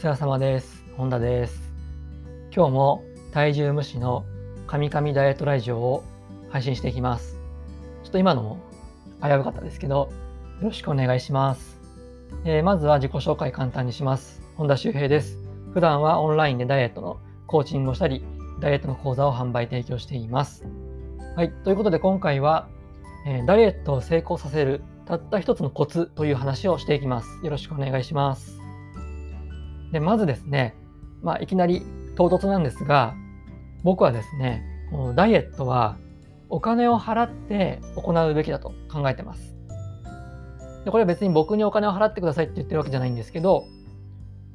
世話様です。本田です。今日も体重無視の神々ダイエットラジオを配信していきます。ちょっと今のも危うかったですけど、よろしくお願いします。えーまずは自己紹介簡単にします。本田修平です。普段はオンラインでダイエットのコーチングをしたり、ダイエットの講座を販売提供しています。はい。ということで今回は、えーダイエットを成功させるたった一つのコツという話をしていきます。よろしくお願いします。で、まずですね、まあ、いきなり唐突なんですが、僕はですね、ダイエットはお金を払って行うべきだと考えてます。でこれは別に僕にお金を払ってくださいって言ってるわけじゃないんですけど、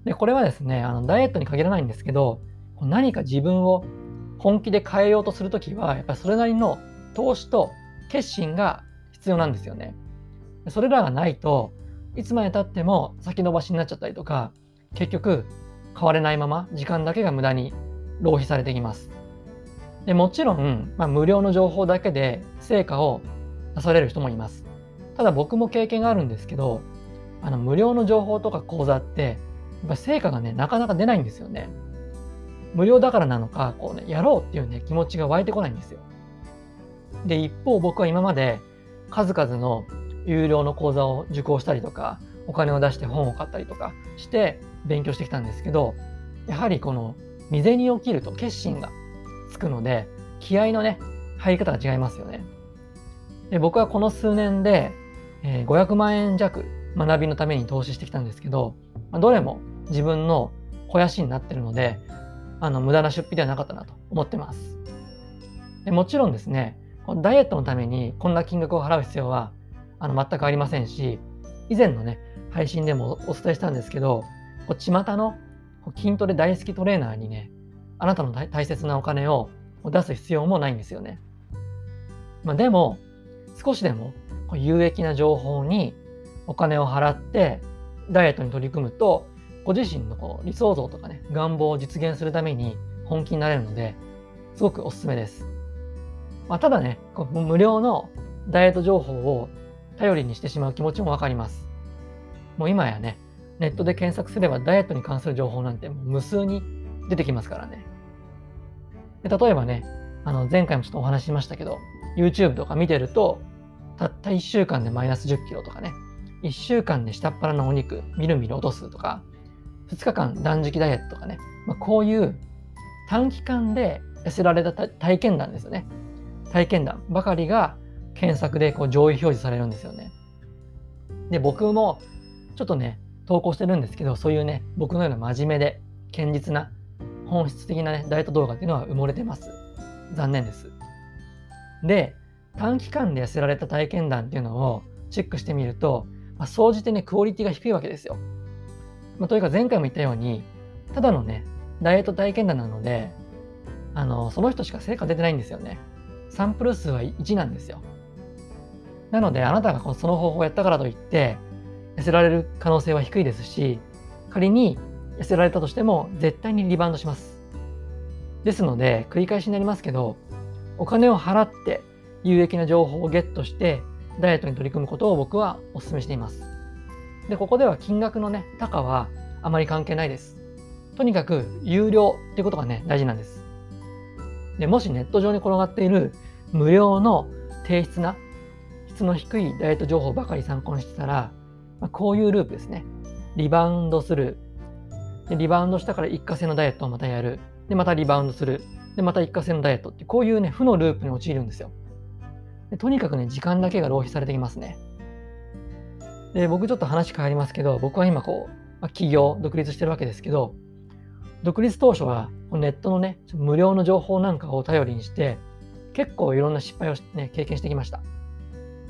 でこれはですね、あのダイエットに限らないんですけど、何か自分を本気で変えようとするときは、やっぱりそれなりの投資と決心が必要なんですよね。それらがないといつまでたっても先延ばしになっちゃったりとか結局変われないまま時間だけが無駄に浪費されていきます。でもちろん、まあ、無料の情報だけで成果を出される人もいます。ただ僕も経験があるんですけどあの無料の情報とか講座ってやっぱ成果がねなかなか出ないんですよね。無料だからなのかこうねやろうっていうね気持ちが湧いてこないんですよ。で一方僕は今まで数々の有料の講座を受講したりとかお金を出して本を買ったりとかして勉強してきたんですけどやはりこの未然に起きると決心がつくので気合のね入り方が違いますよね。で僕はこの数年で、えー500万円弱学びのために投資してきたんですけど、まどれも自分の肥やしになってるのであの無駄な出費ではなかったなと思ってます。でもちろんですねダイエットのためにこんな金額を払う必要はあの全くありませんし以前のね配信でもお伝えしたんですけどこう巷の筋トレ大好きトレーナーにねあなたの大切なお金を出す必要もないんですよね。まあ、でも少しでも有益な情報にお金を払ってダイエットに取り組むとご自身のこう理想像とかね願望を実現するために本気になれるのですごくおすすめです。まあ、ただね無料のダイエット情報を頼りにしてしまう気持ちもわかります。もう今やね、ネットで検索すればダイエットに関する情報なんて無数に出てきますからね。で例えばね、あの前回もちょっとお話ししましたけど、YouTube とか見てると、たった1週間でマイナス10キロとかね、1週間で下っ腹のお肉みるみる落とすとか、2日間断食ダイエットとかね、まあ、こういう短期間で痩せられた体験談ですよね。体験談ばかりが検索でこう上位表示されるんですよね。で、僕もちょっとね、投稿してるんですけど、そういうね、僕のような真面目で堅実な本質的なね、ダイエット動画っていうのは埋もれてます。残念です。で、短期間で痩せられた体験談っていうのをチェックしてみると、まあ、総じてね、クオリティが低いわけですよ。まあ、というか前回も言ったように、ただのね、ダイエット体験談なので、あの、その人しか成果出てないんですよね。サンプル数は1なんですよ。なので、あなたがその方法をやったからといって、痩せられる可能性は低いですし、仮に痩せられたとしても、絶対にリバウンドします。ですので、繰り返しになりますけど、お金を払って有益な情報をゲットして、ダイエットに取り組むことを僕はお勧めしています。で、ここでは金額のね、高はあまり関係ないです。とにかく、有料っていうことがね、大事なんです。で、もしネット上に転がっている無料の低質な質の低いダイエット情報ばかり参考にしてたら、まあ、こういうループですね。リバウンドする。でリバウンドしたから一過性のダイエットをまたやる。で、またリバウンドする。で、また一過性のダイエットって、こういうね、負のループに陥るんですよ。でとにかくね、時間だけが浪費されてきますね。で、僕ちょっと話変わりますけど、僕は今こう、まあ、起業、独立してるわけですけど、独立当初はネットのね、無料の情報なんかを頼りにして、結構いろんな失敗を、ね、経験してきました。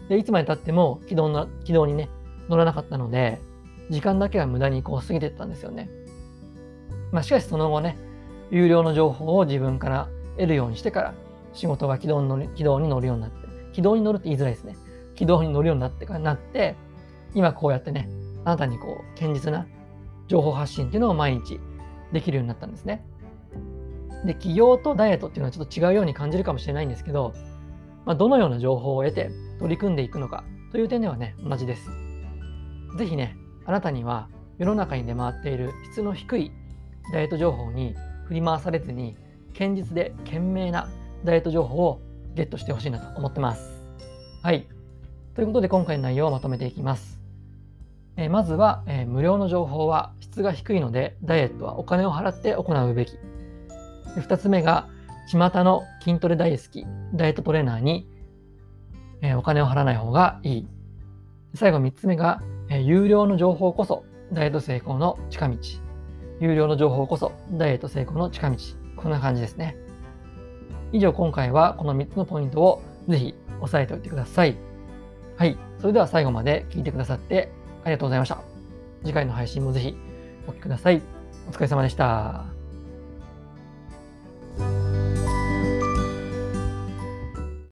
で、いつまで経っても軌道な軌道にね、乗らなかったので、時間だけが無駄にこう過ぎてったんですよね。まあしかしその後ね、有料の情報を自分から得るようにしてから、仕事が軌道に乗り軌道に乗るようになって、軌道に乗るって言いづらいですね。軌道に乗るようになってからなって、今こうやってね、あなたにこう、堅実な情報発信っていうのを毎日できるようになったんですね。で、起業とダイエットっていうのはちょっと違うように感じるかもしれないんですけど、まあ、どのような情報を得て取り組んでいくのかという点ではね、同じです。ぜひね、あなたには世の中に出回っている質の低いダイエット情報に振り回されずに堅実で賢明なダイエット情報をゲットしてほしいなと思ってます。はい。ということで今回の内容をまとめていきます。えー、まずは、えー、無料の情報は質が低いのでダイエットはお金を払って行うべき。2つ目が巷の筋トレ大好きダイエットトレーナーに、えー、お金を払わない方がいい。最後3つ目が、え有料の情報こそダイエット成功の近道。有料の情報こそダイエット成功の近道。こんな感じですね。以上今回はこの3つのポイントをぜひ押さえておいてください。はい。それでは最後まで聞いてくださってありがとうございました。次回の配信もぜひお聴きください。お疲れ様でした。